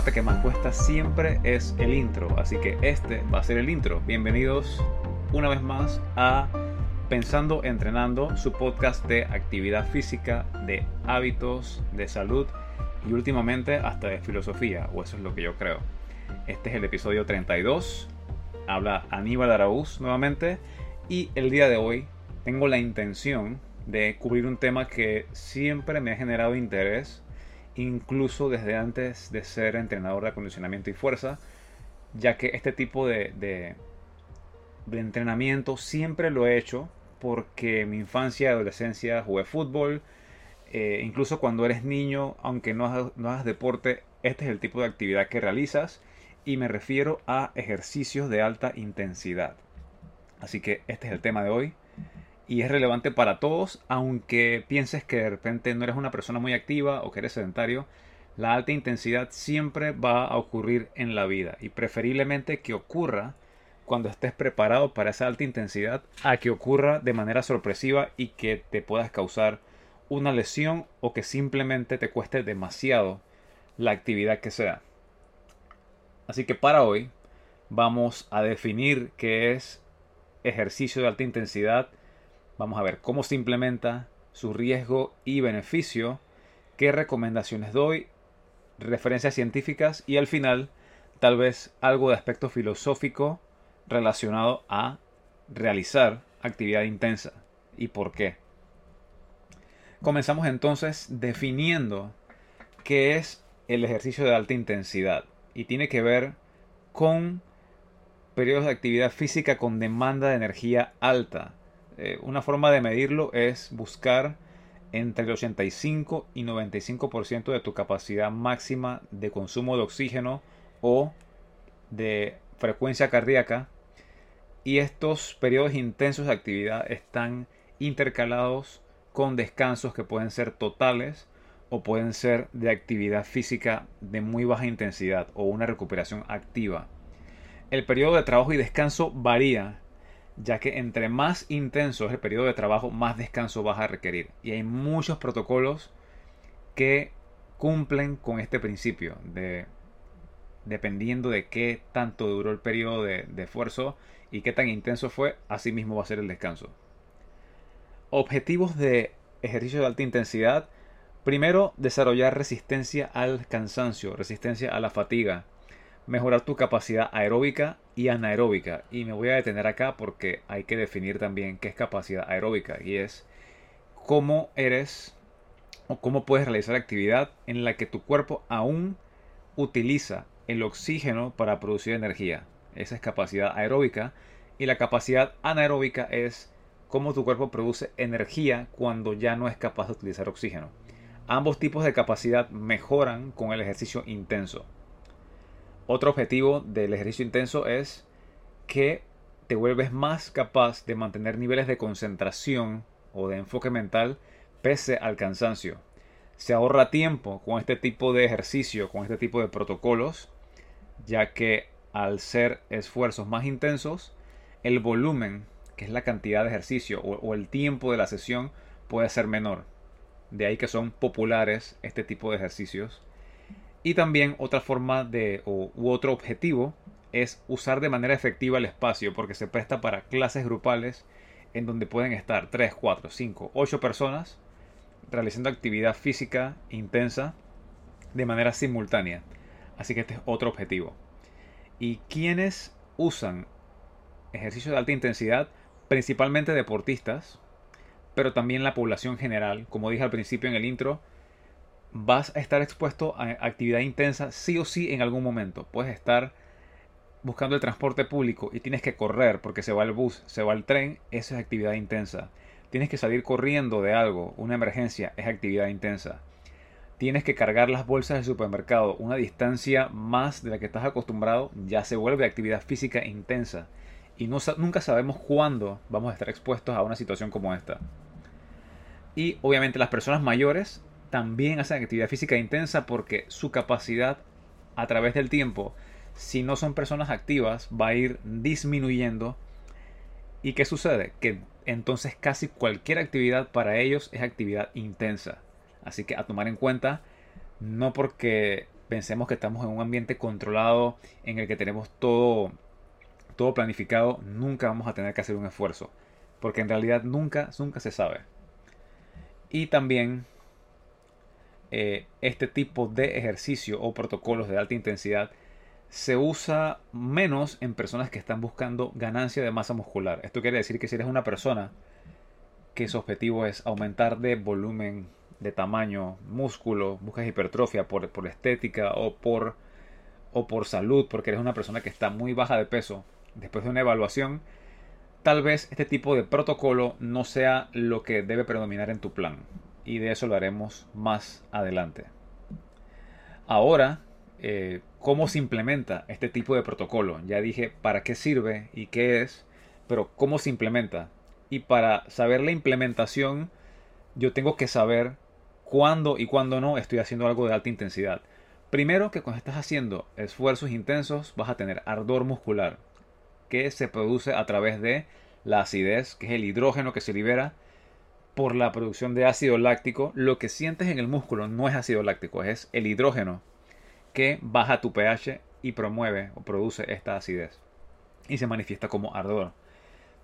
Que más cuesta siempre es el intro, así que este va a ser el intro. Bienvenidos una vez más a Pensando Entrenando, su podcast de actividad física, de hábitos, de salud y últimamente hasta de filosofía, o eso es lo que yo creo. Este es el episodio 32. Habla Aníbal Araúz nuevamente y el día de hoy tengo la intención de cubrir un tema que siempre me ha generado interés, incluso desde antes de ser entrenador de acondicionamiento y fuerza, ya que este tipo de, de, entrenamiento siempre lo he hecho porque mi infancia y adolescencia jugué fútbol, eh, incluso cuando eres niño, aunque no no hagas deporte, este es el tipo de actividad que realizas y me refiero a ejercicios de alta intensidad. Así que este es el tema de hoy y es relevante para todos, aunque pienses que de repente no eres una persona muy activa o que eres sedentario, la alta intensidad siempre va a ocurrir en la vida y preferiblemente que ocurra cuando estés preparado para esa alta intensidad a que ocurra de manera sorpresiva y que te puedas causar una lesión o que simplemente te cueste demasiado la actividad que sea. Así que para hoy vamos a definir qué es ejercicio de alta intensidad. Vamos a ver cómo se implementa, su riesgo y beneficio, qué recomendaciones doy, referencias científicas y al final tal vez algo de aspecto filosófico relacionado a realizar actividad intensa y por qué. Comenzamos entonces definiendo qué es el ejercicio de alta intensidad y tiene que ver con periodos de actividad física con demanda de energía alta. Eh, una forma de medirlo es buscar entre el 85 y 95% de tu capacidad máxima de consumo de oxígeno o de frecuencia cardíaca. Y estos periodos intensos de actividad están intercalados con descansos que pueden ser totales o pueden ser de actividad física de muy baja intensidad o una recuperación activa. El periodo de trabajo y descanso varía, ya que entre más intenso es el periodo de trabajo, más descanso vas a requerir. Y hay muchos protocolos que cumplen con este principio de dependiendo de qué tanto duró el periodo de, de esfuerzo y qué tan intenso fue, así mismo va a ser el descanso. Objetivos de ejercicio de alta intensidad Primero, desarrollar resistencia al cansancio, resistencia a la fatiga, mejorar tu capacidad aeróbica y anaeróbica. Y me voy a detener acá porque hay que definir también qué es capacidad aeróbica y es cómo eres o cómo puedes realizar actividad en la que tu cuerpo aún utiliza el oxígeno para producir energía. Esa es capacidad aeróbica. Y la capacidad anaeróbica es cómo tu cuerpo produce energía cuando ya no es capaz de utilizar oxígeno. Ambos tipos de capacidad mejoran con el ejercicio intenso. Otro objetivo del ejercicio intenso es que te vuelves más capaz de mantener niveles de concentración o de enfoque mental pese al cansancio. Se ahorra tiempo con este tipo de ejercicio, con este tipo de protocolos, ya que al ser esfuerzos más intensos, el volumen, que es la cantidad de ejercicio o, el tiempo de la sesión, puede ser menor. De ahí que son populares este tipo de ejercicios. Y también otra forma de, u otro objetivo es usar de manera efectiva el espacio porque se presta para clases grupales en donde pueden estar 3, 4, 5, 8 personas realizando actividad física intensa de manera simultánea. Así que este es otro objetivo. ¿Y quienes usan ejercicios de alta intensidad? Principalmente deportistas, pero también la población general. Como dije al principio en el intro, vas a estar expuesto a actividad intensa sí o sí en algún momento. Puedes estar buscando el transporte público y tienes que correr porque se va el bus, se va el tren, eso es actividad intensa. Tienes que salir corriendo de algo, una emergencia, es actividad intensa. Tienes que cargar las bolsas del supermercado, una distancia más de la que estás acostumbrado, ya se vuelve actividad física intensa y nunca sabemos cuándo vamos a estar expuestos a una situación como esta. Y obviamente las personas mayores también hacen actividad física intensa porque su capacidad a través del tiempo, si no son personas activas, va a ir disminuyendo. ¿Y qué sucede? Que entonces casi cualquier actividad para ellos es actividad intensa. Así que a tomar en cuenta, no porque pensemos que estamos en un ambiente controlado en el que tenemos todo, todo planificado, nunca vamos a tener que hacer un esfuerzo. Porque en realidad nunca, nunca se sabe. Y también eh, este tipo de ejercicio o protocolos de alta intensidad se usa menos en personas que están buscando ganancia de masa muscular. Esto quiere decir que si eres una persona que su objetivo es aumentar de volumen, de tamaño, músculo, buscas hipertrofia por, por estética o por, o por salud, porque eres una persona que está muy baja de peso, después de una evaluación, tal vez este tipo de protocolo no sea lo que debe predominar en tu plan. Y de eso lo haremos más adelante. Ahora, eh, ¿cómo se implementa este tipo de protocolo? Ya dije para qué sirve y qué es, pero ¿cómo se implementa? Y para saber la implementación, yo tengo que saber cuándo y cuándo no estoy haciendo algo de alta intensidad. Primero que cuando estás haciendo esfuerzos intensos vas a tener ardor muscular, que se produce a través de la acidez, que es el hidrógeno que se libera por la producción de ácido láctico. Lo que sientes en el músculo no es ácido láctico, es el hidrógeno que baja tu pH y promueve o produce esta acidez y se manifiesta como ardor.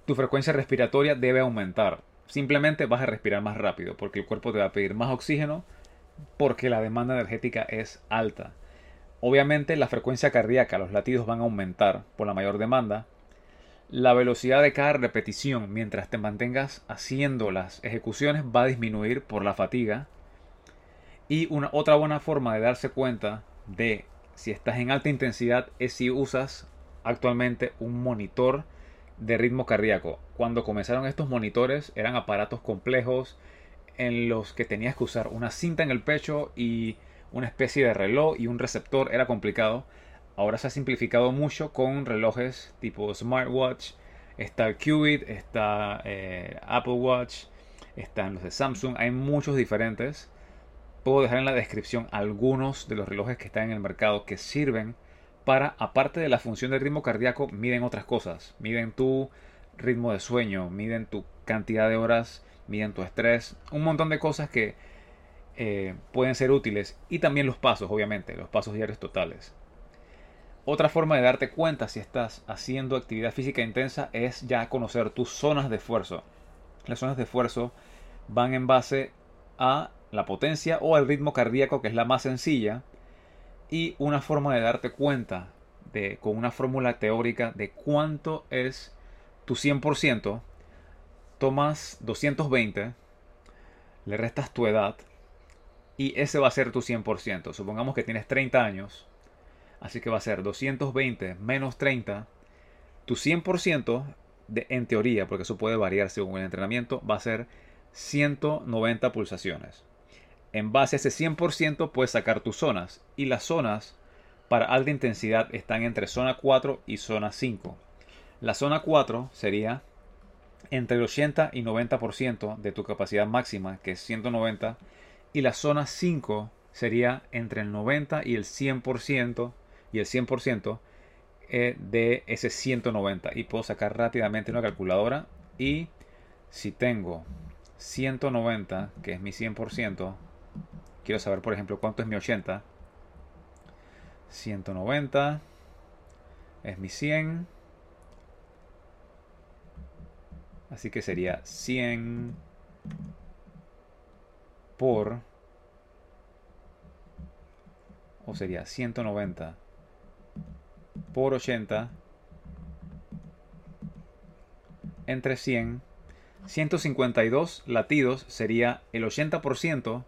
Tu frecuencia respiratoria debe aumentar. Simplemente vas a respirar más rápido porque el cuerpo te va a pedir más oxígeno porque la demanda energética es alta. Obviamente la frecuencia cardíaca, los latidos van a aumentar por la mayor demanda. La velocidad de cada repetición mientras te mantengas haciendo las ejecuciones va a disminuir por la fatiga. Y una otra buena forma de darse cuenta de si estás en alta intensidad es si usas actualmente un monitor de ritmo cardíaco. Cuando comenzaron estos monitores eran aparatos complejos en los que tenías que usar una cinta en el pecho y una especie de reloj y un receptor era complicado. Ahora se ha simplificado mucho con relojes tipo smartwatch. Está el Qubit, está eh, Apple Watch, están los de Samsung. Hay muchos diferentes. Puedo dejar en la descripción algunos de los relojes que están en el mercado que sirven para, aparte de la función del ritmo cardíaco, miden otras cosas. Miden tu ritmo de sueño, miden tu cantidad de horas, miden tu estrés, un montón de cosas que eh, pueden ser útiles. Y también los pasos, obviamente, los pasos diarios totales. Otra forma de darte cuenta si estás haciendo actividad física intensa es ya conocer tus zonas de esfuerzo. Las zonas de esfuerzo van en base a la potencia o al ritmo cardíaco, que es la más sencilla, y una forma de darte cuenta de, con una fórmula teórica de cuánto es tu 100%, tomas 220, le restas tu edad y ese va a ser tu 100%. Supongamos que tienes 30 años, así que va a ser 220 menos 30. Tu 100% de, en teoría, porque eso puede variar según el entrenamiento, va a ser 190 pulsaciones. En base a ese 100% puedes sacar tus zonas. Y las zonas para alta intensidad están entre zona 4 y zona 5. La zona 4 sería entre el 80 y 90% de tu capacidad máxima, que es 190. Y la zona 5 sería entre el 90 y el 100% y el 100% eh, de ese 190. Y puedo sacar rápidamente una calculadora. Y si tengo 190, que es mi 100%, Quiero saber, por ejemplo, cuánto es mi 80. 190 es mi 100. Así que sería 100 por... O sería 190 por 80 entre 100. 152 latidos sería el 80%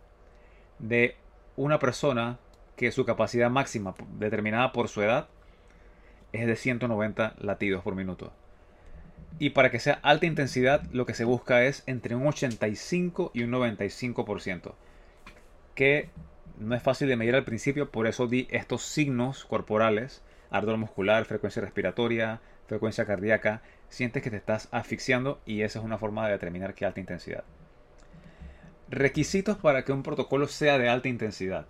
de una persona que su capacidad máxima determinada por su edad es de 190 latidos por minuto. Y para que sea alta intensidad, lo que se busca es entre un 85 y un 95%. Que no es fácil de medir al principio, por eso di estos signos corporales: ardor muscular, frecuencia respiratoria, frecuencia cardíaca. Sientes que te estás asfixiando y esa es una forma de determinar qué alta intensidad. Requisitos para que un protocolo sea de alta intensidad.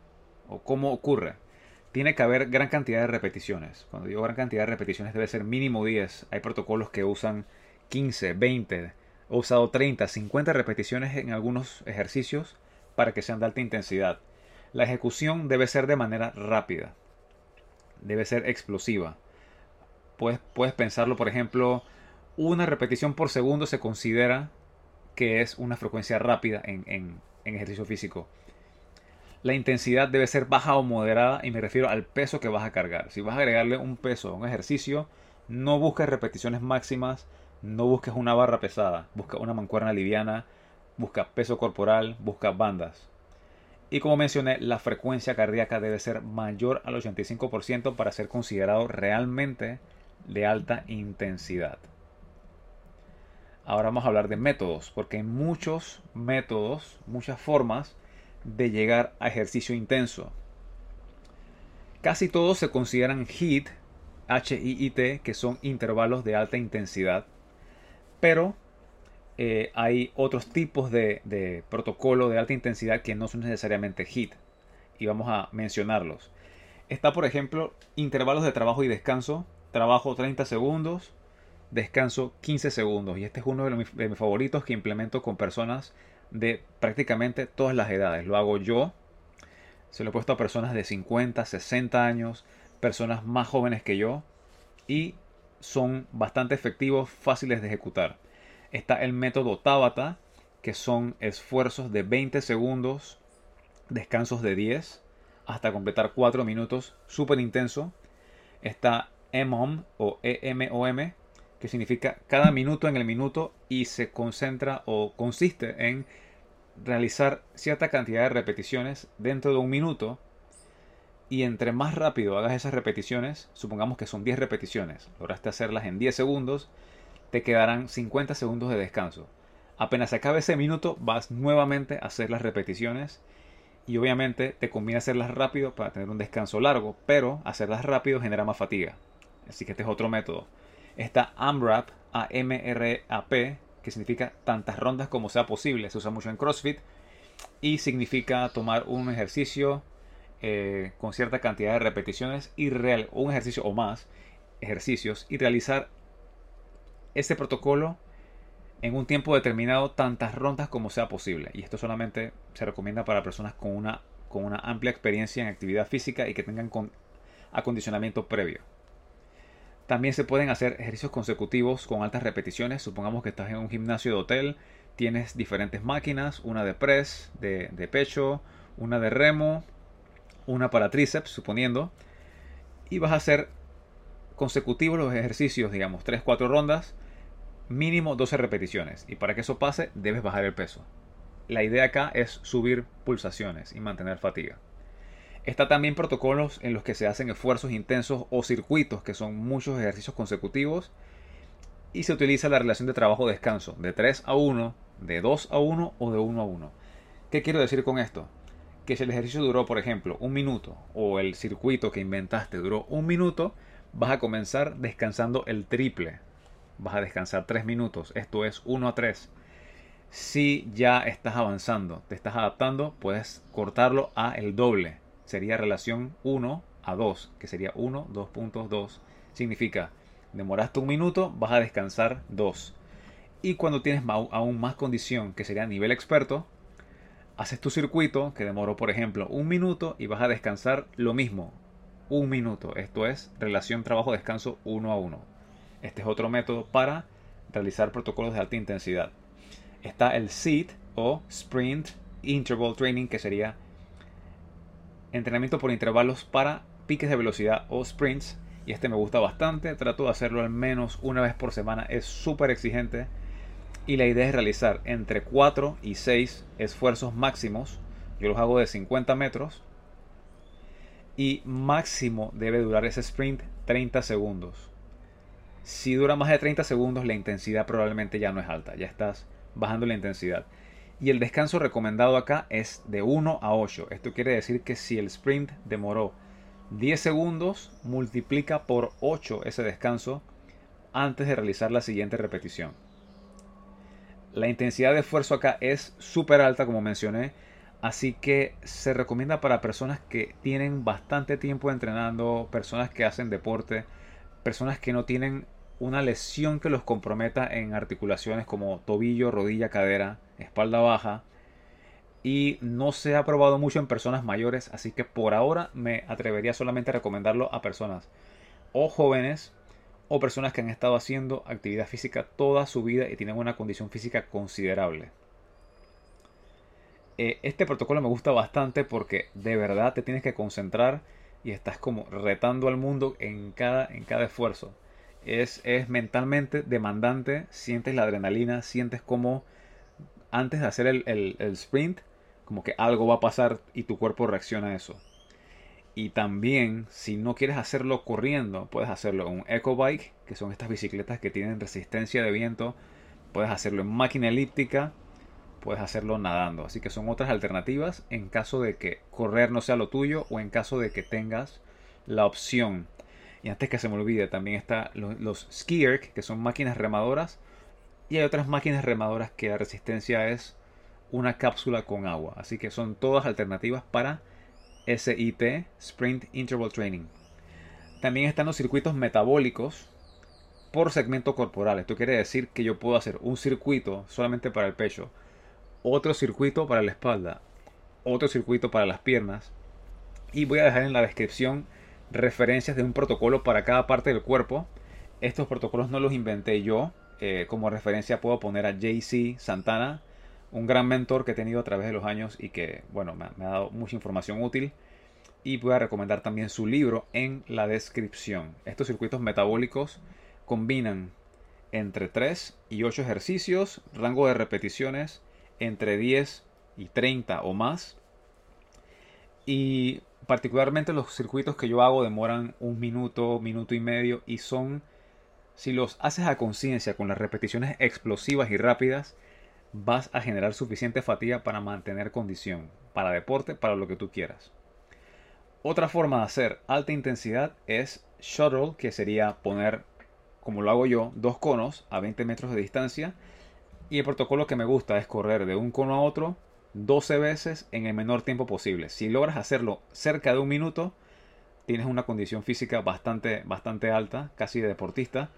¿O cómo ocurre? Tiene que haber gran cantidad de repeticiones. Cuando digo gran cantidad de repeticiones debe ser mínimo 10. Hay protocolos que usan 15, 20. He usado 30, 50 repeticiones en algunos ejercicios para que sean de alta intensidad. La ejecución debe ser de manera rápida, debe ser explosiva. Puedes, puedes pensarlo, por ejemplo, una repetición por segundo se considera que es una frecuencia rápida en, en ejercicio físico. La intensidad debe ser baja o moderada y me refiero al peso que vas a cargar. Si vas a agregarle un peso a un ejercicio, no busques repeticiones máximas, no busques una barra pesada, busca una mancuerna liviana, busca peso corporal, busca bandas. Y como mencioné, la frecuencia cardíaca debe ser mayor al 85% para ser considerado realmente de alta intensidad. Ahora vamos a hablar de métodos, porque hay muchos métodos, muchas formas de llegar a ejercicio intenso. Casi todos se consideran HIIT, H-I-I-T, que son intervalos de alta intensidad, pero eh, hay otros tipos de, protocolo de alta intensidad que no son necesariamente HIT y vamos a mencionarlos. Está por ejemplo intervalos de trabajo y descanso, trabajo 30 segundos, descanso 15 segundos y este es uno de, mis, de mis favoritos que implemento con personas de prácticamente todas las edades. Lo hago yo, se lo he puesto a personas de 50, 60 años, personas más jóvenes que yo y son bastante efectivos, fáciles de ejecutar. Está el método Tabata, que son esfuerzos de 20 segundos, descansos de 10, hasta completar 4 minutos, súper intenso. Está EMOM o EMOM, que significa cada minuto en el minuto y se concentra o consiste en realizar cierta cantidad de repeticiones dentro de un minuto y entre más rápido hagas esas repeticiones, supongamos que son 10 repeticiones, lograste hacerlas en 10 segundos, te quedarán 50 segundos de descanso. Apenas acabe ese minuto, vas nuevamente a hacer las repeticiones y obviamente te conviene hacerlas rápido para tener un descanso largo, pero hacerlas rápido genera más fatiga. Así que este es otro método. Está AMRAP, A-M-R-A-P, que significa tantas rondas como sea posible. Se usa mucho en CrossFit y significa tomar un ejercicio eh, con cierta cantidad de repeticiones y real, un ejercicio o más ejercicios y realizar este protocolo en un tiempo determinado tantas rondas como sea posible. Y esto solamente se recomienda para personas con una, con una amplia experiencia en actividad física y que tengan con acondicionamiento previo. También se pueden hacer ejercicios consecutivos con altas repeticiones. Supongamos que estás en un gimnasio de hotel, tienes diferentes máquinas, una de press, de, de pecho, una de remo, una para tríceps, suponiendo. Y vas a hacer consecutivos los ejercicios, digamos, 3-4 rondas mínimo 12 repeticiones. Y para que eso pase, debes bajar el peso. La idea acá es subir pulsaciones y mantener fatiga. Está también protocolos en los que se hacen esfuerzos intensos o circuitos, que son muchos ejercicios consecutivos. Y se utiliza la relación de trabajo-descanso, de 3 a 1, de 2 a 1 o de 1 a 1. ¿Qué quiero decir con esto? Que si el ejercicio duró, por ejemplo, un minuto, o el circuito que inventaste duró un minuto, vas a comenzar descansando el triple vas a descansar 3 minutos. Esto es 1 a 3. Si ya estás avanzando, te estás adaptando, puedes cortarlo a el doble. Sería relación 1 a 2, que sería 1, 2.2. Significa, demoraste un minuto, vas a descansar 2. Y cuando tienes aún más condición, que sería nivel experto, haces tu circuito, que demoró por ejemplo un minuto, y vas a descansar lo mismo, un minuto. Esto es relación trabajo-descanso 1 a 1. Este es otro método para realizar protocolos de alta intensidad. Está el SIT o Sprint Interval Training, que sería entrenamiento por intervalos para piques de velocidad o sprints. Y este me gusta bastante. Trato de hacerlo al menos una vez por semana. Es súper exigente. Y la idea es realizar entre 4 y 6 esfuerzos máximos. Yo los hago de 50 metros. Y máximo debe durar ese sprint 30 segundos. Si dura más de 30 segundos, la intensidad probablemente ya no es alta, ya estás bajando la intensidad. Y el descanso recomendado acá es de 1 a 8. Esto quiere decir que si el sprint demoró 10 segundos, multiplica por 8 ese descanso antes de realizar la siguiente repetición. La intensidad de esfuerzo acá es súper alta, como mencioné, así que se recomienda para personas que tienen bastante tiempo entrenando, personas que hacen deporte, personas que no tienen una lesión que los comprometa en articulaciones como tobillo, rodilla, cadera, espalda baja. y no se ha probado mucho en personas mayores, así que por ahora me atrevería solamente a recomendarlo a personas o jóvenes o personas que han estado haciendo actividad física toda su vida y tienen una condición física considerable. Eh, este protocolo me gusta bastante porque de verdad te tienes que concentrar y estás como retando al mundo en cada, en cada esfuerzo. Es, es mentalmente demandante, sientes la adrenalina, sientes como antes de hacer el, el sprint, como que algo va a pasar y tu cuerpo reacciona a eso. Y también, si no quieres hacerlo corriendo, puedes hacerlo en un eco bike, que son estas bicicletas que tienen resistencia de viento. Puedes hacerlo en máquina elíptica, puedes hacerlo nadando. Así que son otras alternativas en caso de que correr no sea lo tuyo o en caso de que tengas la opción. Y antes que se me olvide, también están los, los skier, que son máquinas remadoras. Y hay otras máquinas remadoras que la resistencia es una cápsula con agua. Así que son todas alternativas para SIT, Sprint Interval Training. También están los circuitos metabólicos por segmento corporal. Esto quiere decir que yo puedo hacer un circuito solamente para el pecho, otro circuito para la espalda, otro circuito para las piernas. Y voy a dejar en la descripción referencias de un protocolo para cada parte del cuerpo. Estos protocolos no los inventé yo. Eh, como referencia puedo poner a JC Santana, un gran mentor que he tenido a través de los años y que, bueno, me, ha dado mucha información útil. Y voy a recomendar también su libro en la descripción. Estos circuitos metabólicos combinan entre 3 y 8 ejercicios, rango de repeticiones entre 10 y 30 o más. Y particularmente los circuitos que yo hago demoran un minuto, minuto y medio y son, si los haces a conciencia con las repeticiones explosivas y rápidas, vas a generar suficiente fatiga para mantener condición, para deporte, para lo que tú quieras. Otra forma de hacer alta intensidad es shuttle, que sería poner, como lo hago yo, dos conos a 20 metros de distancia. Y el protocolo que me gusta es correr de un cono a otro 12 veces en el menor tiempo posible. Si logras hacerlo cerca de un minuto, tienes una condición física bastante, bastante alta, casi de deportista.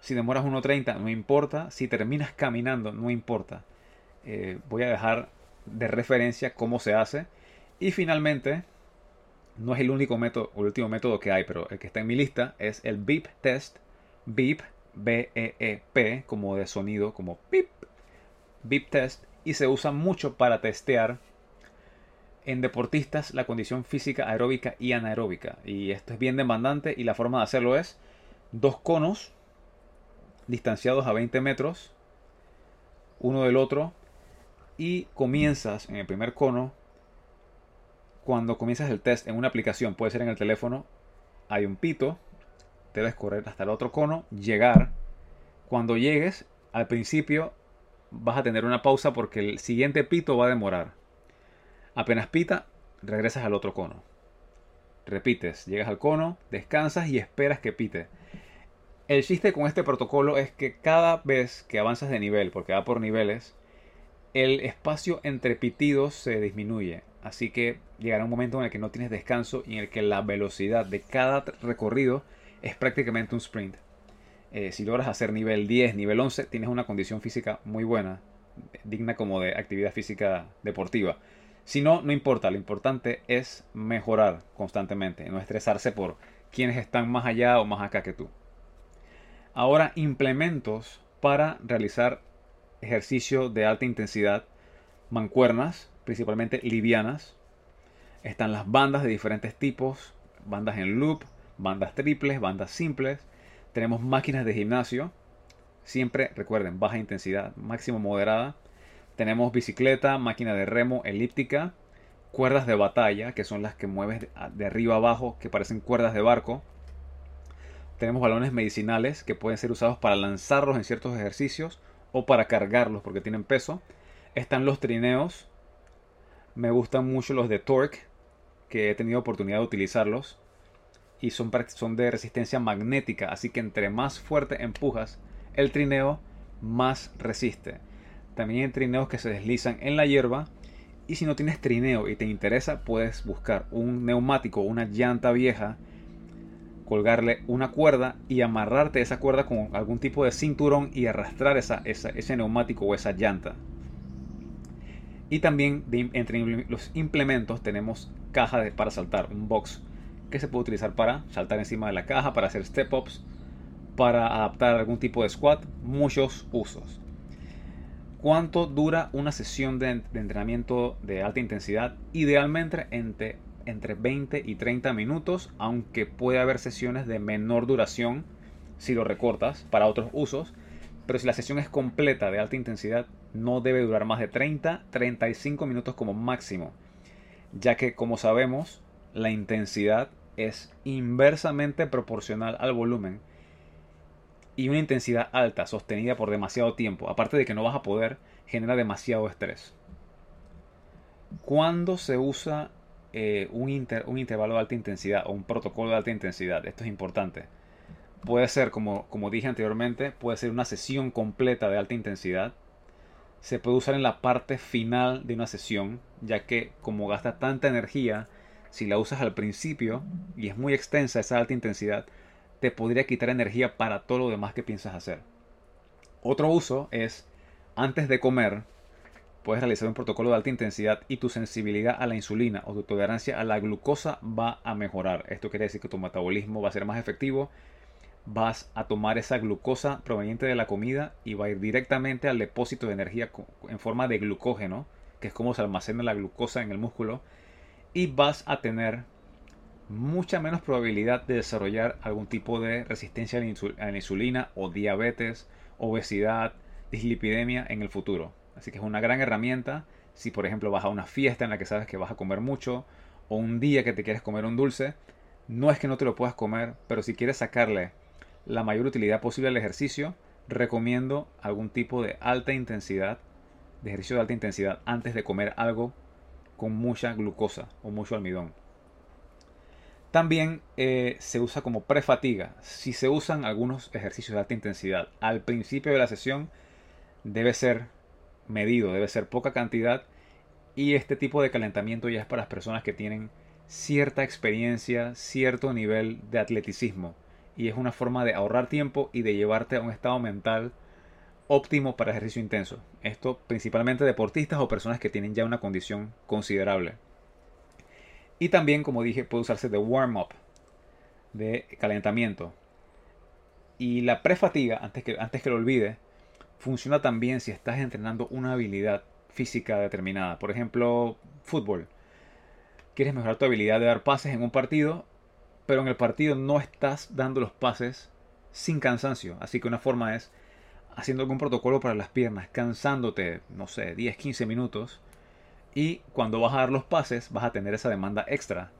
Si demoras 1.30, no importa. Si terminas caminando, no importa. Eh, voy a dejar de referencia cómo se hace. Y finalmente, no es el único método, el último método que hay, pero el que está en mi lista es el beep test. Beep, B-E-E-P, como de sonido, como beep. Beep test. Y se usa mucho para testear en deportistas la condición física aeróbica y anaeróbica. Y esto es bien demandante y la forma de hacerlo es dos conos distanciados a 20 metros uno del otro y comienzas en el primer cono cuando comienzas el test en una aplicación puede ser en el teléfono hay un pito debes correr hasta el otro cono llegar cuando llegues al principio vas a tener una pausa porque el siguiente pito va a demorar apenas pita regresas al otro cono repites llegas al cono descansas y esperas que pite el chiste con este protocolo es que cada vez que avanzas de nivel, porque va por niveles, el espacio entre pitidos se disminuye. Así que llegará un momento en el que no tienes descanso y en el que la velocidad de cada recorrido es prácticamente un sprint. Eh, si logras hacer nivel 10, nivel 11, tienes una condición física muy buena, digna como de actividad física deportiva. Si no, no importa, lo importante es mejorar constantemente, no estresarse por quienes están más allá o más acá que tú. Ahora implementos para realizar ejercicio de alta intensidad, mancuernas, principalmente livianas. Están las bandas de diferentes tipos, bandas en loop, bandas triples, bandas simples. Tenemos máquinas de gimnasio, siempre recuerden, baja intensidad, máximo moderada. Tenemos bicicleta, máquina de remo, elíptica, cuerdas de batalla, que son las que mueves de arriba abajo, que parecen cuerdas de barco. Tenemos balones medicinales que pueden ser usados para lanzarlos en ciertos ejercicios o para cargarlos porque tienen peso. Están los trineos. Me gustan mucho los de Torque, que he tenido oportunidad de utilizarlos. Y son, son de resistencia magnética, así que entre más fuerte empujas el trineo, más resiste. También hay trineos que se deslizan en la hierba. Y si no tienes trineo y te interesa, puedes buscar un neumático, una llanta vieja colgarle una cuerda y amarrarte esa cuerda con algún tipo de cinturón y arrastrar esa, ese neumático o esa llanta. Y también entre los implementos tenemos caja para saltar, un box que se puede utilizar para saltar encima de la caja, para hacer step-ups, para adaptar algún tipo de squat, muchos usos. ¿Cuánto dura una sesión de, entrenamiento de alta intensidad? Idealmente entre, entre 20 y 30 minutos, aunque puede haber sesiones de menor duración si lo recortas para otros usos. Pero si la sesión es completa de alta intensidad, no debe durar más de 30-35 minutos como máximo, ya que como sabemos, la intensidad es inversamente proporcional al volumen y una intensidad alta sostenida por demasiado tiempo, aparte de que no vas a poder, genera demasiado estrés. Cuando se usa eh, un, un, intervalo de alta intensidad o un protocolo de alta intensidad, esto es importante. Puede ser, como, como dije anteriormente, puede ser una sesión completa de alta intensidad. Se puede usar en la parte final de una sesión, ya que como gasta tanta energía, si la usas al principio y es muy extensa esa alta intensidad, te podría quitar energía para todo lo demás que piensas hacer. Otro uso es, antes de comer, puedes realizar un protocolo de alta intensidad y tu sensibilidad a la insulina o tu tolerancia a la glucosa va a mejorar. Esto quiere decir que tu metabolismo va a ser más efectivo, vas a tomar esa glucosa proveniente de la comida y va a ir directamente al depósito de energía en forma de glucógeno, que es como se almacena la glucosa en el músculo, y vas a tener mucha menos probabilidad de desarrollar algún tipo de resistencia a la insulina o diabetes, obesidad, dislipidemia en el futuro. Así que es una gran herramienta si por ejemplo vas a una fiesta en la que sabes que vas a comer mucho o un día que te quieres comer un dulce. No es que no te lo puedas comer, pero si quieres sacarle la mayor utilidad posible al ejercicio, recomiendo algún tipo de alta intensidad, de ejercicio de alta intensidad antes de comer algo con mucha glucosa o mucho almidón. También eh, se usa como prefatiga. Si se usan algunos ejercicios de alta intensidad al principio de la sesión, debe ser medido, debe ser poca cantidad. Y este tipo de calentamiento ya es para las personas que tienen cierta experiencia, cierto nivel de atleticismo. Y es una forma de ahorrar tiempo y de llevarte a un estado mental óptimo para ejercicio intenso. Esto principalmente deportistas o personas que tienen ya una condición considerable. Y también, como dije, puede usarse de warm-up, de calentamiento. Y la prefatiga, antes que, antes que lo olvide, funciona también si estás entrenando una habilidad física determinada. Por ejemplo, fútbol. Quieres mejorar tu habilidad de dar pases en un partido, pero en el partido no estás dando los pases sin cansancio. Así que una forma es haciendo algún protocolo para las piernas, cansándote, no sé, 10, 15 minutos y cuando vas a dar los pases, vas a tener esa demanda extra.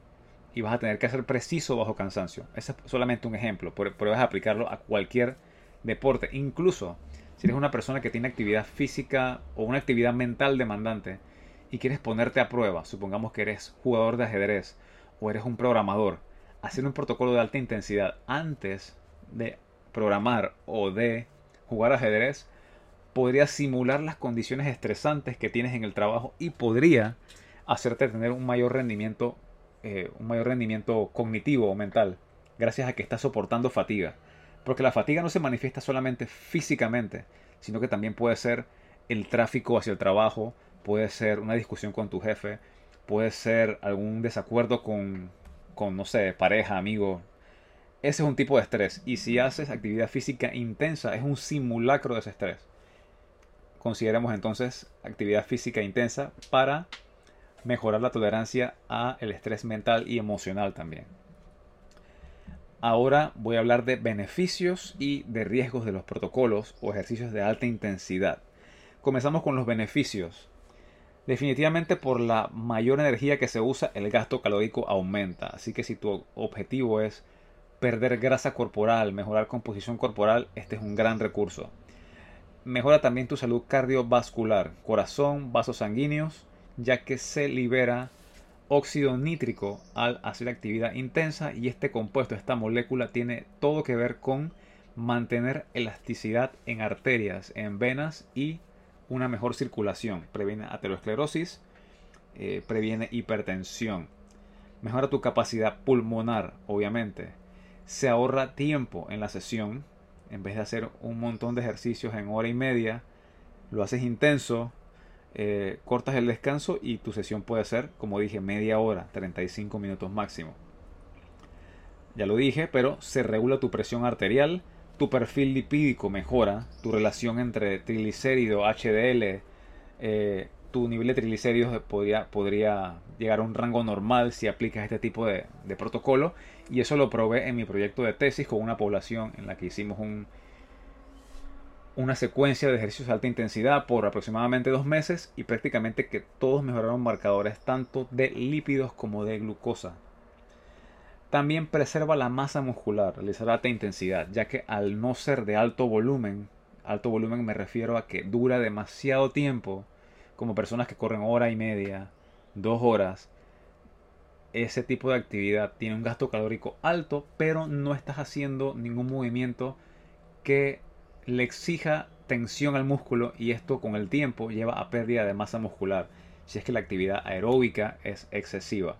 Y vas a tener que ser preciso bajo cansancio. Ese es solamente un ejemplo. Pruebas aplicarlo a cualquier deporte. Incluso si eres una persona que tiene actividad física o una actividad mental demandante y quieres ponerte a prueba, supongamos que eres jugador de ajedrez o eres un programador, hacer un protocolo de alta intensidad antes de programar o de jugar ajedrez podría simular las condiciones estresantes que tienes en el trabajo y podría hacerte tener un mayor rendimiento, eh, un mayor rendimiento cognitivo o mental, gracias a que estás soportando fatiga. Porque la fatiga no se manifiesta solamente físicamente, sino que también puede ser el tráfico hacia el trabajo, puede ser una discusión con tu jefe, puede ser algún desacuerdo con, con no sé, pareja, amigo. Ese es un tipo de estrés. Y si haces actividad física intensa, es un simulacro de ese estrés consideremos entonces actividad física intensa para mejorar la tolerancia a el estrés mental y emocional también. Ahora voy a hablar de beneficios y de riesgos de los protocolos o ejercicios de alta intensidad. Comenzamos con los beneficios. Definitivamente por la mayor energía que se usa, el gasto calórico aumenta. Así que si tu objetivo es perder grasa corporal, mejorar composición corporal, este es un gran recurso. Mejora también tu salud cardiovascular, corazón, vasos sanguíneos, ya que se libera óxido nítrico al hacer actividad intensa y este compuesto, esta molécula tiene todo que ver con mantener elasticidad en arterias, en venas y una mejor circulación. Previene aterosclerosis, eh, previene hipertensión. Mejora tu capacidad pulmonar, obviamente. Se ahorra tiempo en la sesión en vez de hacer un montón de ejercicios en hora y media, lo haces intenso, eh, cortas el descanso y tu sesión puede ser, como dije, media hora, 35 minutos máximo. Ya lo dije, pero se regula tu presión arterial, tu perfil lipídico mejora, tu relación entre triglicérido, HDL, eh, tu nivel de triglicéridos podría, podría, llegar a un rango normal si aplicas este tipo de, de, protocolo. Y eso lo probé en mi proyecto de tesis con una población en la que hicimos un, una secuencia de ejercicios de alta intensidad por aproximadamente dos meses y prácticamente que todos mejoraron marcadores tanto de lípidos como de glucosa. También preserva la masa muscular, realizar alta intensidad, ya que al no ser de alto volumen, alto volumen me refiero a que dura demasiado tiempo, como personas que corren hora y media, dos horas, ese tipo de actividad tiene un gasto calórico alto, pero no estás haciendo ningún movimiento que le exija tensión al músculo y esto con el tiempo lleva a pérdida de masa muscular si es que la actividad aeróbica es excesiva.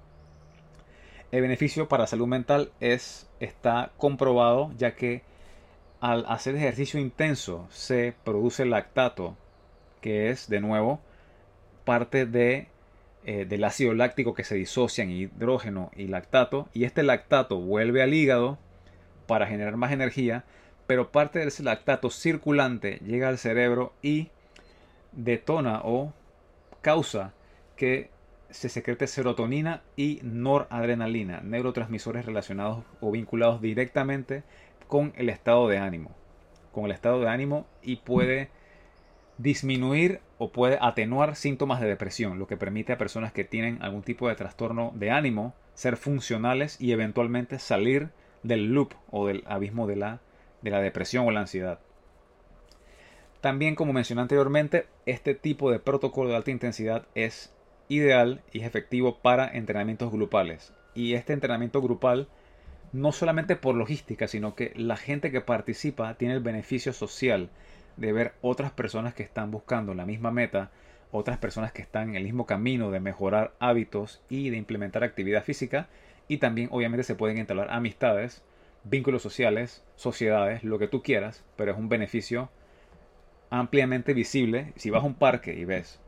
El beneficio para salud mental es, está comprobado ya que al hacer ejercicio intenso se produce lactato, que es de nuevo parte de, eh, del ácido láctico que se disocia en hidrógeno y lactato, y este lactato vuelve al hígado para generar más energía, pero parte de ese lactato circulante llega al cerebro y detona o causa que se secrete serotonina y noradrenalina, neurotransmisores relacionados o vinculados directamente con el estado de ánimo. Con el estado de ánimo y puede disminuir o puede atenuar síntomas de depresión, lo que permite a personas que tienen algún tipo de trastorno de ánimo ser funcionales y eventualmente salir del loop o del abismo de la, de la depresión o la ansiedad. También, como mencioné anteriormente, este tipo de protocolo de alta intensidad es ideal y es efectivo para entrenamientos grupales. Y este entrenamiento grupal, no solamente por logística, sino que la gente que participa tiene el beneficio social de ver otras personas que están buscando la misma meta, otras personas que están en el mismo camino de mejorar hábitos y de implementar actividad física. Y también obviamente se pueden entablar amistades, vínculos sociales, sociedades, lo que tú quieras, pero es un beneficio ampliamente visible. Si vas a un parque y ves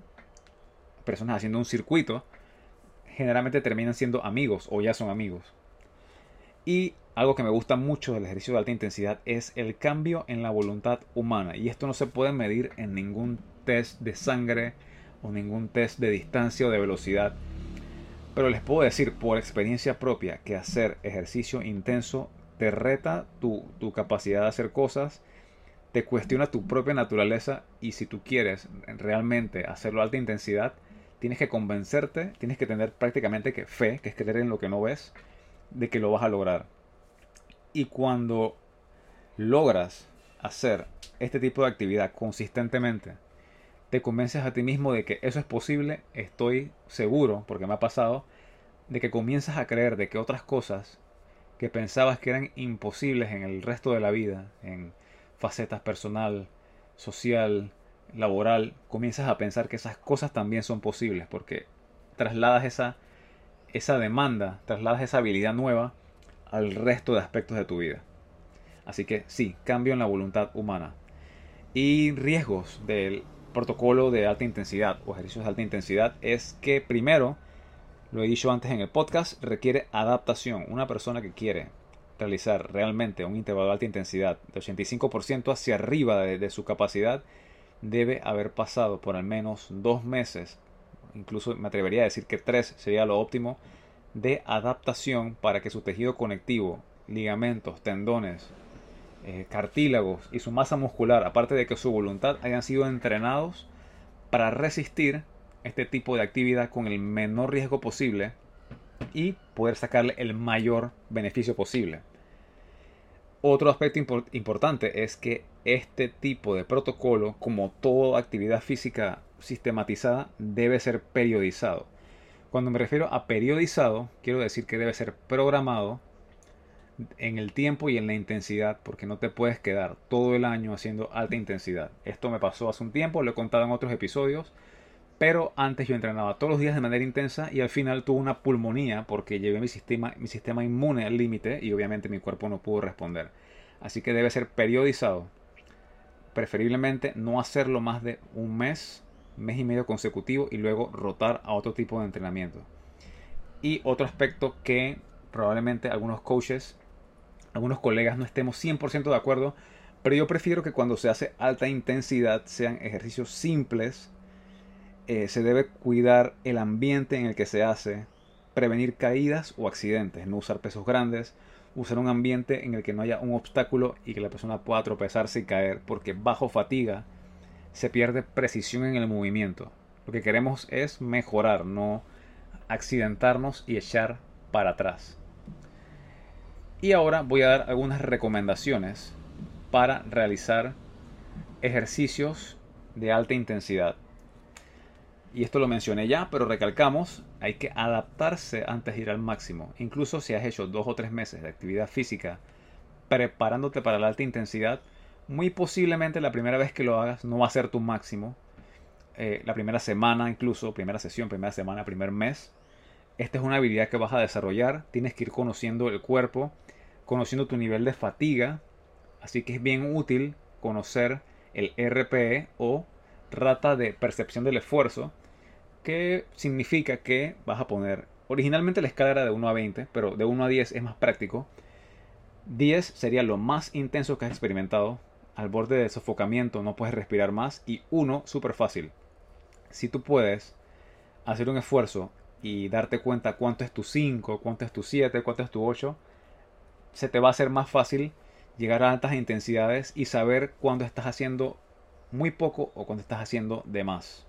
personas haciendo un circuito, generalmente terminan siendo amigos o ya son amigos. Y algo que me gusta mucho del ejercicio de alta intensidad es el cambio en la voluntad humana. Y esto no se puede medir en ningún test de sangre o ningún test de distancia o de velocidad. Pero les puedo decir por experiencia propia que hacer ejercicio intenso te reta tu, tu capacidad de hacer cosas, te cuestiona tu propia naturaleza y si tú quieres realmente hacerlo a alta intensidad, tienes que convencerte, tienes que tener prácticamente que fe, que es creer en lo que no ves, de que lo vas a lograr. Y cuando logras hacer este tipo de actividad consistentemente, te convences a ti mismo de que eso es posible, estoy seguro, porque me ha pasado, de que comienzas a creer de que otras cosas que pensabas que eran imposibles en el resto de la vida, en facetas personal, social, laboral, comienzas a pensar que esas cosas también son posibles, porque trasladas esa, esa demanda, trasladas esa habilidad nueva al resto de aspectos de tu vida. Así que sí, cambio en la voluntad humana. Y riesgos del protocolo de alta intensidad o ejercicios de alta intensidad es que primero, lo he dicho antes en el podcast, requiere adaptación. Una persona que quiere realizar realmente un intervalo de alta intensidad de 85% hacia arriba de, de su capacidad debe haber pasado por al menos dos meses, incluso me atrevería a decir que tres sería lo óptimo, de adaptación para que su tejido conectivo, ligamentos, tendones, eh, cartílagos y su masa muscular, aparte de que su voluntad hayan sido entrenados para resistir este tipo de actividad con el menor riesgo posible y poder sacarle el mayor beneficio posible. Otro aspecto importante es que este tipo de protocolo, como toda actividad física sistematizada, debe ser periodizado. Cuando me refiero a periodizado, quiero decir que debe ser programado en el tiempo y en la intensidad, porque no te puedes quedar todo el año haciendo alta intensidad. Esto me pasó hace un tiempo, lo he contado en otros episodios, pero antes yo entrenaba todos los días de manera intensa y al final tuve una pulmonía porque llevé mi sistema, mi sistema inmune al límite y obviamente mi cuerpo no pudo responder. Así que debe ser periodizado. Preferiblemente no hacerlo más de un mes mes y medio consecutivo y luego rotar a otro tipo de entrenamiento. Y otro aspecto que probablemente algunos coaches, algunos colegas no estemos 100% de acuerdo, pero yo prefiero que cuando se hace alta intensidad sean ejercicios simples. Eh, se debe cuidar el ambiente en el que se hace, prevenir caídas o accidentes, no usar pesos grandes, usar un ambiente en el que no haya un obstáculo y que la persona pueda tropezarse y caer, porque bajo fatiga se pierde precisión en el movimiento. Lo que queremos es mejorar, no accidentarnos y echar para atrás. Y ahora voy a dar algunas recomendaciones para realizar ejercicios de alta intensidad. Y esto lo mencioné ya, pero recalcamos, hay que adaptarse antes de ir al máximo. Incluso si has hecho dos o tres meses de actividad física preparándote para la alta intensidad, muy posiblemente la primera vez que lo hagas no va a ser tu máximo. Eh, la primera semana, incluso, primera sesión, primera semana, primer mes. Esta es una habilidad que vas a desarrollar. Tienes que ir conociendo el cuerpo, conociendo tu nivel de fatiga. Así que es bien útil conocer el RPE o rata de percepción del esfuerzo, que significa que vas a poner, originalmente la escala era de 1 a 20, pero de 1 a 10 es más práctico. 10 sería lo más intenso que has experimentado, al borde de sofocamiento, no puedes respirar más. Y uno, súper fácil. Si tú puedes hacer un esfuerzo y darte cuenta cuánto es tu 5, cuánto es tu 7, cuánto es tu 8, se te va a hacer más fácil llegar a altas intensidades y saber cuándo estás haciendo muy poco o cuándo estás haciendo de más.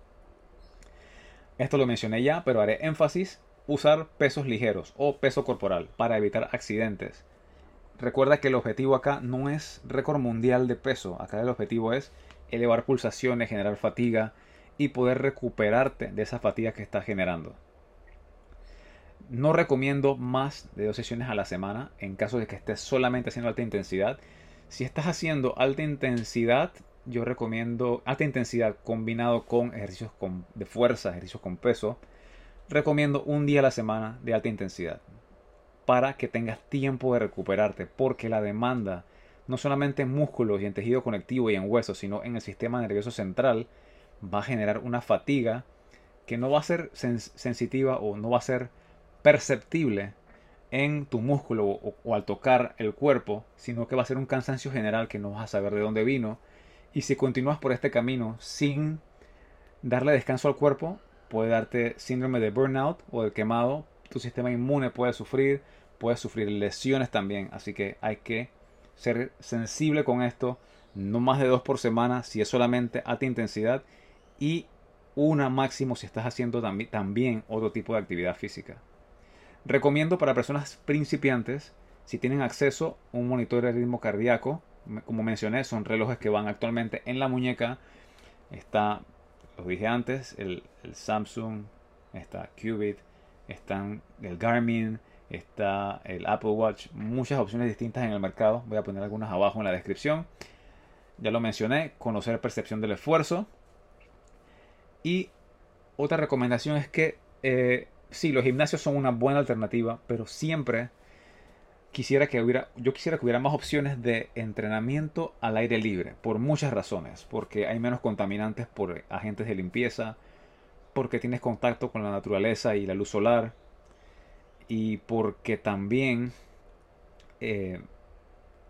Esto lo mencioné ya, pero haré énfasis usar pesos ligeros o peso corporal para evitar accidentes. Recuerda que el objetivo acá no es récord mundial de peso. Acá el objetivo es elevar pulsaciones, generar fatiga y poder recuperarte de esa fatiga que estás generando. No recomiendo más de dos sesiones a la semana en caso de que estés solamente haciendo alta intensidad. Si estás haciendo alta intensidad, yo recomiendo alta intensidad combinado con ejercicios de fuerza, ejercicios con peso. Recomiendo un día a la semana de alta intensidad para que tengas tiempo de recuperarte, porque la demanda, no solamente en músculos y en tejido conectivo y en huesos, sino en el sistema nervioso central, va a generar una fatiga que no va a ser sensitiva o no va a ser perceptible en tu músculo o, o, al tocar el cuerpo, sino que va a ser un cansancio general que no vas a saber de dónde vino. Y si continúas por este camino sin darle descanso al cuerpo, puede darte síndrome de burnout o de quemado tu sistema inmune puede sufrir, puede sufrir lesiones también, así que hay que ser sensible con esto, no más de dos por semana si es solamente alta intensidad y una máximo si estás haciendo también otro tipo de actividad física. Recomiendo para personas principiantes, si tienen acceso un monitor de ritmo cardíaco, como mencioné, son relojes que van actualmente en la muñeca. Está, lo dije antes, el, el Samsung, está Qubit, están el Garmin, está el Apple Watch, muchas opciones distintas en el mercado. Voy a poner algunas abajo en la descripción. Ya lo mencioné, conocer percepción del esfuerzo. Y otra recomendación es que eh, sí, los gimnasios son una buena alternativa, pero siempre quisiera que hubiera, yo quisiera que hubiera más opciones de entrenamiento al aire libre, por muchas razones, porque hay menos contaminantes por agentes de limpieza, porque tienes contacto con la naturaleza y la luz solar y porque también eh,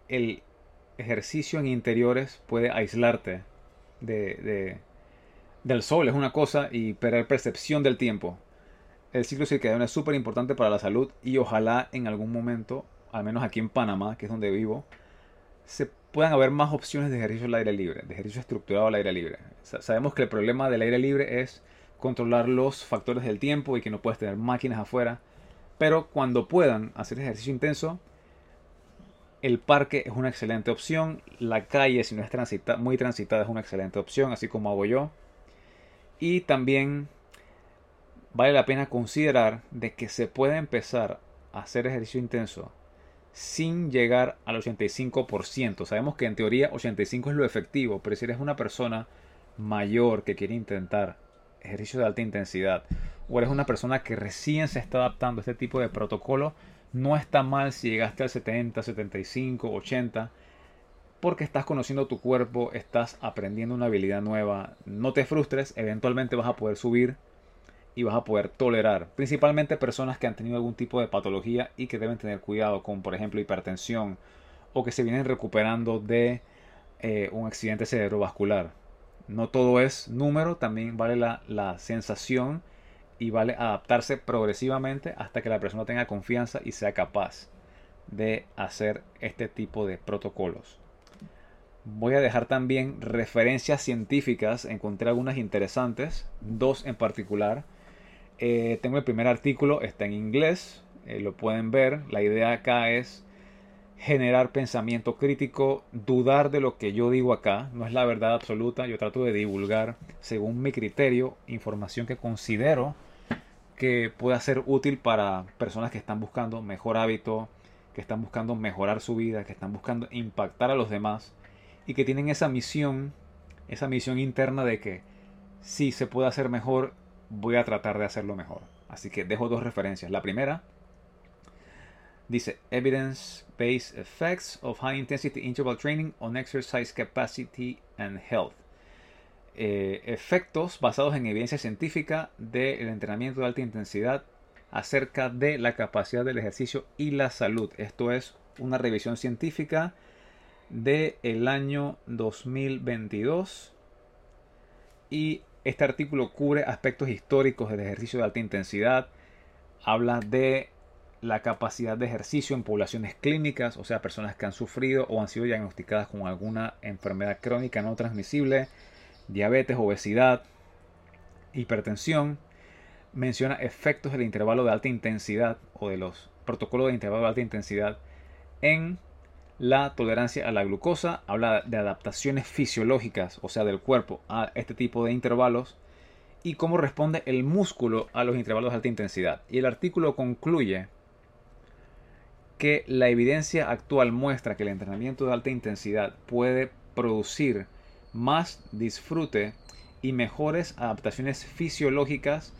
el ejercicio en interiores puede aislarte de, del sol, es una cosa, y perder percepción del tiempo. El ciclo circadiano es súper importante para la salud y ojalá en algún momento, al menos aquí en Panamá, que es donde vivo, se puedan haber más opciones de ejercicio al aire libre, de ejercicio estructurado al aire libre. Sabemos que el problema del aire libre es controlar los factores del tiempo y que no puedes tener máquinas afuera. Pero cuando puedan hacer ejercicio intenso, el parque es una excelente opción. La calle, si no es muy transitada, es una excelente opción, así como hago yo. Y también vale la pena considerar de que se puede empezar a hacer ejercicio intenso sin llegar al 85%. Sabemos que en teoría 85 es lo efectivo, pero si eres una persona mayor que quiere intentar ejercicio de alta intensidad o eres una persona que recién se está adaptando a este tipo de protocolo, no está mal si llegaste al 70, 75, 80. porque estás conociendo tu cuerpo, estás aprendiendo una habilidad nueva. No te frustres, eventualmente vas a poder subir y vas a poder tolerar. Principalmente personas que han tenido algún tipo de patología y que deben tener cuidado, como por ejemplo hipertensión o que se vienen recuperando de eh, un accidente cerebrovascular. No todo es número, también vale la, la sensación y vale adaptarse progresivamente hasta que la persona tenga confianza y sea capaz de hacer este tipo de protocolos. Voy a dejar también referencias científicas, encontré algunas interesantes, dos en particular. Eh, tengo el primer artículo, está en inglés, eh, lo pueden ver. La idea acá es generar pensamiento crítico, dudar de lo que yo digo acá, no es la verdad absoluta, yo trato de divulgar según mi criterio información que considero que pueda ser útil para personas que están buscando mejor hábito, que están buscando mejorar su vida, que están buscando impactar a los demás y que tienen esa misión, esa misión interna de que si se puede hacer mejor, voy a tratar de hacerlo mejor. Así que dejo dos referencias. La primera dice Evidence-Based Effects of High Intensity Interval Training on Exercise Capacity and Health. Eh, efectos basados en evidencia científica del entrenamiento de alta intensidad acerca de la capacidad del ejercicio y la salud. Esto es una revisión científica del el año 2022 y este artículo cubre aspectos históricos del ejercicio de alta intensidad, habla de la capacidad de ejercicio en poblaciones clínicas, o sea, personas que han sufrido o han sido diagnosticadas con alguna enfermedad crónica no transmisible, diabetes, obesidad, hipertensión. Menciona efectos del intervalo de alta intensidad o de los protocolos de intervalo de alta intensidad en la tolerancia a la glucosa, habla de adaptaciones fisiológicas, o sea, del cuerpo a este tipo de intervalos y cómo responde el músculo a los intervalos de alta intensidad. Y el artículo concluye que la evidencia actual muestra que el entrenamiento de alta intensidad puede producir más disfrute y mejores adaptaciones fisiológicas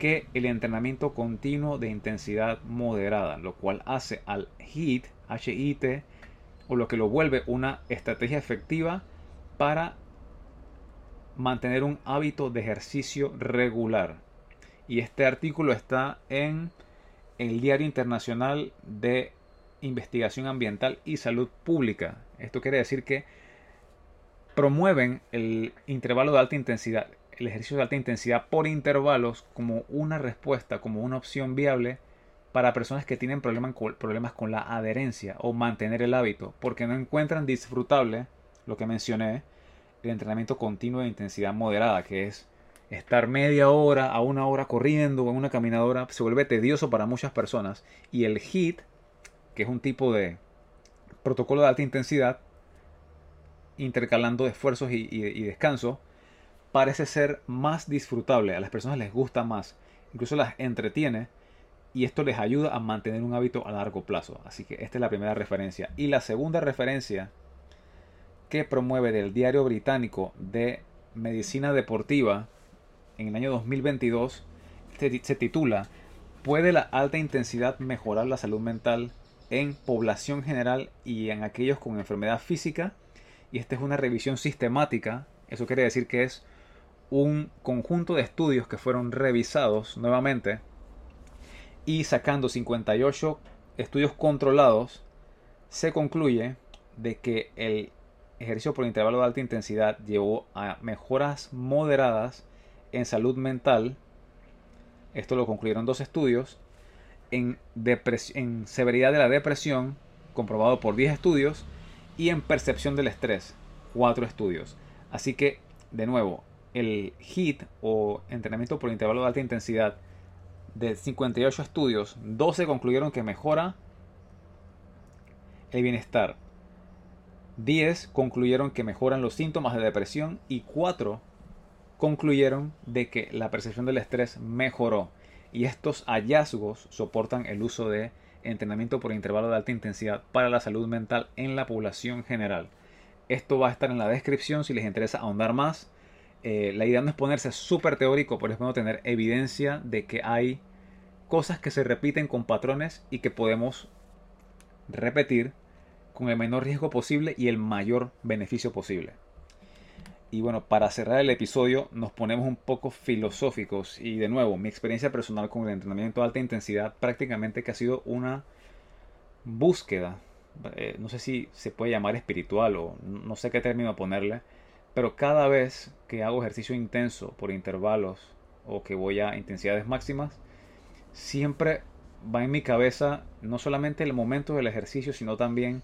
que el entrenamiento continuo de intensidad moderada, lo cual hace al HIIT, HIT, o lo que lo vuelve una estrategia efectiva para mantener un hábito de ejercicio regular. Y este artículo está en el Diario Internacional de Investigación Ambiental y Salud Pública. Esto quiere decir que promueven el intervalo de alta intensidad, el ejercicio de alta intensidad por intervalos como una respuesta, como una opción viable para personas que tienen problemas con, la adherencia o mantener el hábito, porque no encuentran disfrutable lo que mencioné, el entrenamiento continuo de intensidad moderada, que es estar media hora a una hora corriendo o en una caminadora, se vuelve tedioso para muchas personas. Y el HIIT, que es un tipo de protocolo de alta intensidad, intercalando esfuerzos y, y descanso, parece ser más disfrutable. A las personas les gusta más, incluso las entretiene y esto les ayuda a mantener un hábito a largo plazo. Así que esta es la primera referencia. Y la segunda referencia que promueve del Diario Británico de Medicina Deportiva en el año 2022 se titula ¿Puede la alta intensidad mejorar la salud mental en población general y en aquellos con enfermedad física? Y esta es una revisión sistemática. Eso quiere decir que es un conjunto de estudios que fueron revisados nuevamente y sacando 58 estudios controlados, se concluye de que el ejercicio por intervalo de alta intensidad llevó a mejoras moderadas en salud mental. Esto lo concluyeron dos estudios. En, en severidad de la depresión, comprobado por 10 estudios. Y en percepción del estrés, 4 estudios. Así que, de nuevo, el HIT o entrenamiento por intervalo de alta intensidad de 58 estudios, 12 concluyeron que mejora el bienestar. 10 concluyeron que mejoran los síntomas de depresión y 4 concluyeron de que la percepción del estrés mejoró. Y estos hallazgos soportan el uso de entrenamiento por intervalo de alta intensidad para la salud mental en la población general. Esto va a estar en la descripción si les interesa ahondar más. Eh, la idea no es ponerse súper teórico, pero es bueno tener evidencia de que hay cosas que se repiten con patrones y que podemos repetir con el menor riesgo posible y el mayor beneficio posible. Y bueno, para cerrar el episodio nos ponemos un poco filosóficos. Y de nuevo, mi experiencia personal con el entrenamiento de alta intensidad prácticamente que ha sido una búsqueda, eh, no sé si se puede llamar espiritual o no sé qué término ponerle, pero cada vez que hago ejercicio intenso por intervalos o que voy a intensidades máximas, siempre va en mi cabeza no solamente el momento del ejercicio, sino también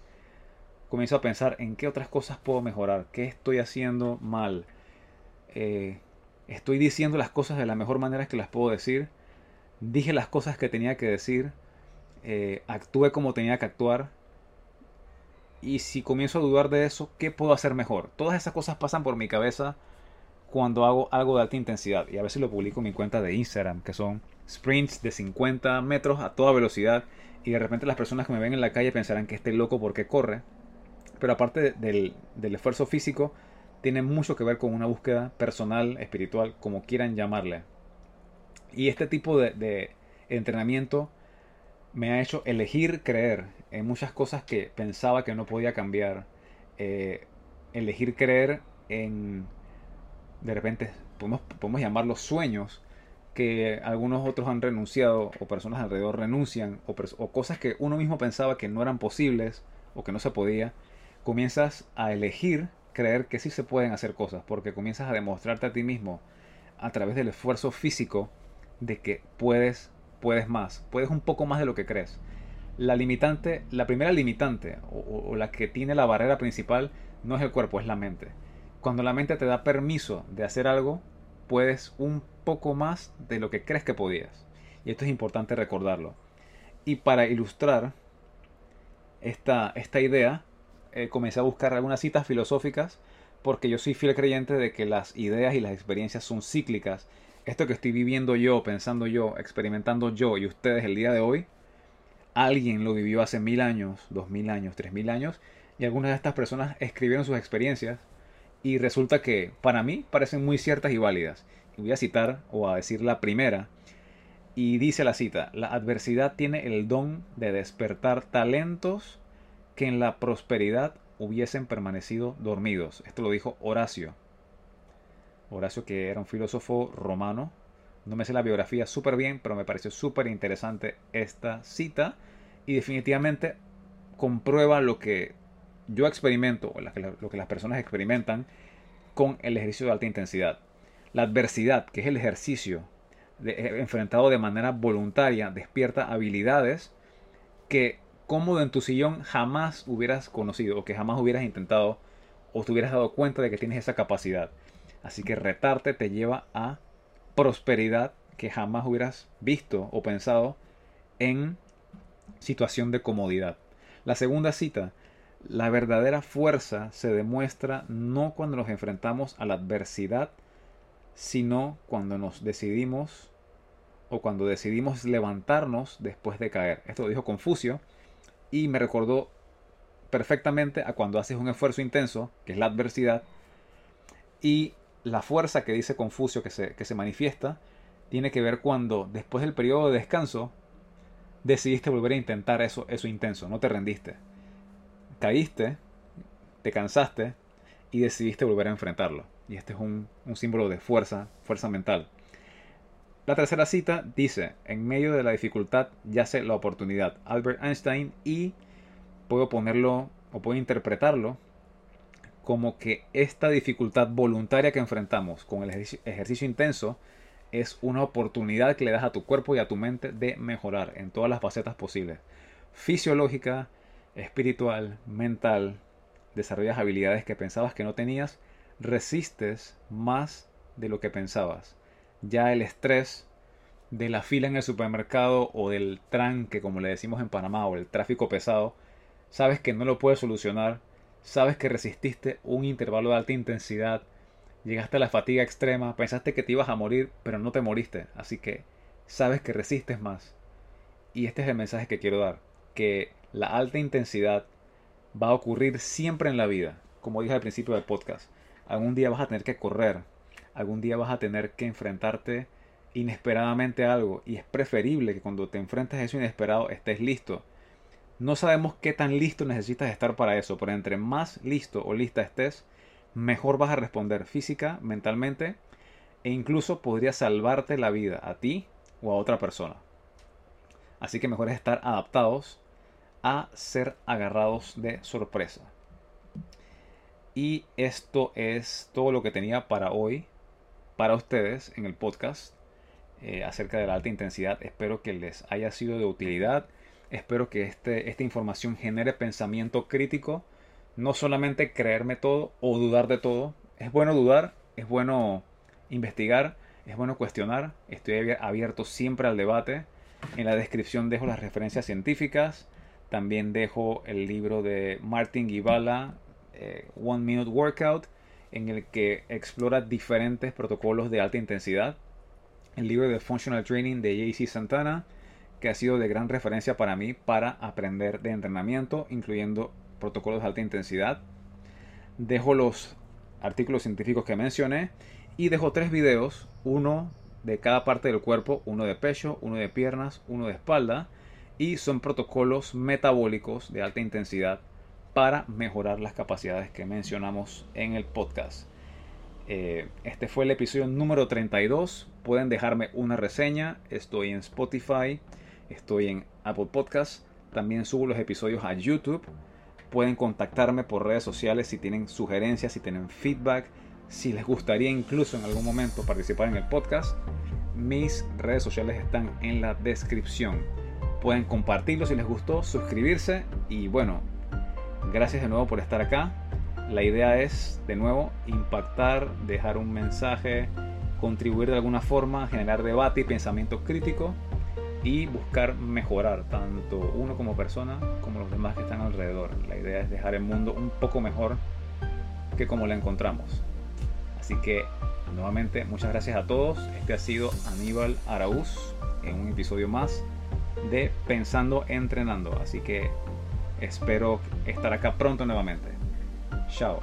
comienzo a pensar en qué otras cosas puedo mejorar, qué estoy haciendo mal, eh, estoy diciendo las cosas de la mejor manera que las puedo decir, dije las cosas que tenía que decir, eh, actué como tenía que actuar, y si comienzo a dudar de eso, ¿qué puedo hacer mejor? Todas esas cosas pasan por mi cabeza cuando hago algo de alta intensidad, y a veces lo publico en mi cuenta de Instagram, que son sprints de 50 metros a toda velocidad, y de repente las personas que me ven en la calle pensarán que estoy loco porque corre, pero aparte del, esfuerzo físico, tiene mucho que ver con una búsqueda personal, espiritual, como quieran llamarle. Y este tipo de, entrenamiento me ha hecho elegir creer en muchas cosas que pensaba que no podía cambiar. Eh, elegir creer en, de repente, podemos, podemos llamarlos sueños que algunos otros han renunciado o personas alrededor renuncian o cosas que uno mismo pensaba que no eran posibles o que no se podía comienzas a elegir creer que sí se pueden hacer cosas, porque comienzas a demostrarte a ti mismo a través del esfuerzo físico de que puedes, puedes más, puedes un poco más de lo que crees. La limitante, la primera limitante o, la que tiene la barrera principal no es el cuerpo, es la mente. Cuando la mente te da permiso de hacer algo, puedes un poco más de lo que crees que podías. Y esto es importante recordarlo. Y para ilustrar esta, esta idea, eh, comencé a buscar algunas citas filosóficas porque yo soy fiel creyente de que las ideas y las experiencias son cíclicas. Esto que estoy viviendo yo, pensando yo, experimentando yo y ustedes el día de hoy, alguien lo vivió hace mil años, dos mil años, tres mil años, y algunas de estas personas escribieron sus experiencias y resulta que para mí parecen muy ciertas y válidas. Voy a citar o a decir la primera. Y dice la cita, la adversidad tiene el don de despertar talentos que en la prosperidad hubiesen permanecido dormidos. Esto lo dijo Horacio. Horacio que era un filósofo romano. No me sé la biografía súper bien, pero me pareció súper interesante esta cita. Y definitivamente comprueba lo que yo experimento, o lo que las personas experimentan con el ejercicio de alta intensidad. La adversidad, que es el ejercicio eh, enfrentado de manera voluntaria, despierta habilidades que cómodo en tu sillón jamás hubieras conocido o que jamás hubieras intentado o te hubieras dado cuenta de que tienes esa capacidad. Así que retarte te lleva a prosperidad que jamás hubieras visto o pensado en situación de comodidad. La segunda cita, la verdadera fuerza se demuestra no cuando nos enfrentamos a la adversidad, sino cuando nos decidimos o cuando decidimos levantarnos después de caer. Esto lo dijo Confucio y me recordó perfectamente a cuando haces un esfuerzo intenso, que es la adversidad, y la fuerza que dice Confucio que se, que se manifiesta tiene que ver cuando después del periodo de descanso decidiste volver a intentar eso, eso intenso, no te rendiste. Caíste, te cansaste y decidiste volver a enfrentarlo. Y este es un, un símbolo de fuerza, fuerza mental. La tercera cita dice, en medio de la dificultad yace la oportunidad. Albert Einstein y puedo ponerlo o puedo interpretarlo como que esta dificultad voluntaria que enfrentamos con el ejercicio, intenso es una oportunidad que le das a tu cuerpo y a tu mente de mejorar en todas las facetas posibles. Fisiológica, espiritual, mental, desarrollas habilidades que pensabas que no tenías, resistes más de lo que pensabas ya el estrés de la fila en el supermercado o del tranque, como le decimos en Panamá, o el tráfico pesado, sabes que no lo puedes solucionar, sabes que resististe un intervalo de alta intensidad, llegaste a la fatiga extrema, pensaste que te ibas a morir, pero no te moriste, así que sabes que resistes más. Y este es el mensaje que quiero dar, que la alta intensidad va a ocurrir siempre en la vida, como dije al principio del podcast. Algún día vas a tener que correr, algún día vas a tener que enfrentarte inesperadamente a algo y es preferible que cuando te enfrentes a eso inesperado estés listo. No sabemos qué tan listo necesitas estar para eso, pero entre más listo o lista estés, mejor vas a responder física, mentalmente e incluso podría salvarte la vida a ti o a otra persona. Así que mejor es estar adaptados a ser agarrados de sorpresa. Y esto es todo lo que tenía para hoy, para ustedes en el podcast eh, acerca de la alta intensidad. Espero que les haya sido de utilidad. Espero que este, esta información genere pensamiento crítico. No solamente creerme todo o dudar de todo. Es bueno dudar, es bueno investigar, es bueno cuestionar. Estoy abierto siempre al debate. En la descripción dejo las referencias científicas. También dejo el libro de Martin Gibala, eh, One Minute Workout, en el que explora diferentes protocolos de alta intensidad. El libro de Functional Training de JC Santana, que ha sido de gran referencia para mí para aprender de entrenamiento, incluyendo protocolos de alta intensidad. Dejo los artículos científicos que mencioné y dejo tres videos, uno de cada parte del cuerpo, uno de pecho, uno de piernas, uno de espalda, y son protocolos metabólicos de alta intensidad para mejorar las capacidades que mencionamos en el podcast. Eh, este fue el episodio número 32. Pueden dejarme una reseña. Estoy en Spotify, estoy en Apple Podcast. También subo los episodios a YouTube. Pueden contactarme por redes sociales si tienen sugerencias, si tienen feedback, si les gustaría incluso en algún momento participar en el podcast. Mis redes sociales están en la descripción. Pueden compartirlo si les gustó, suscribirse y bueno, Gracias de nuevo por estar acá. La idea es, de nuevo, impactar, dejar un mensaje, contribuir de alguna forma, generar debate y pensamiento crítico y buscar mejorar tanto uno como persona como los demás que están alrededor. La idea es dejar el mundo un poco mejor que como lo encontramos. Así que nuevamente muchas gracias a todos. Este ha sido Aníbal Araúz en un episodio más de Pensando Entrenando. Así que Espero estar acá pronto nuevamente. Chao.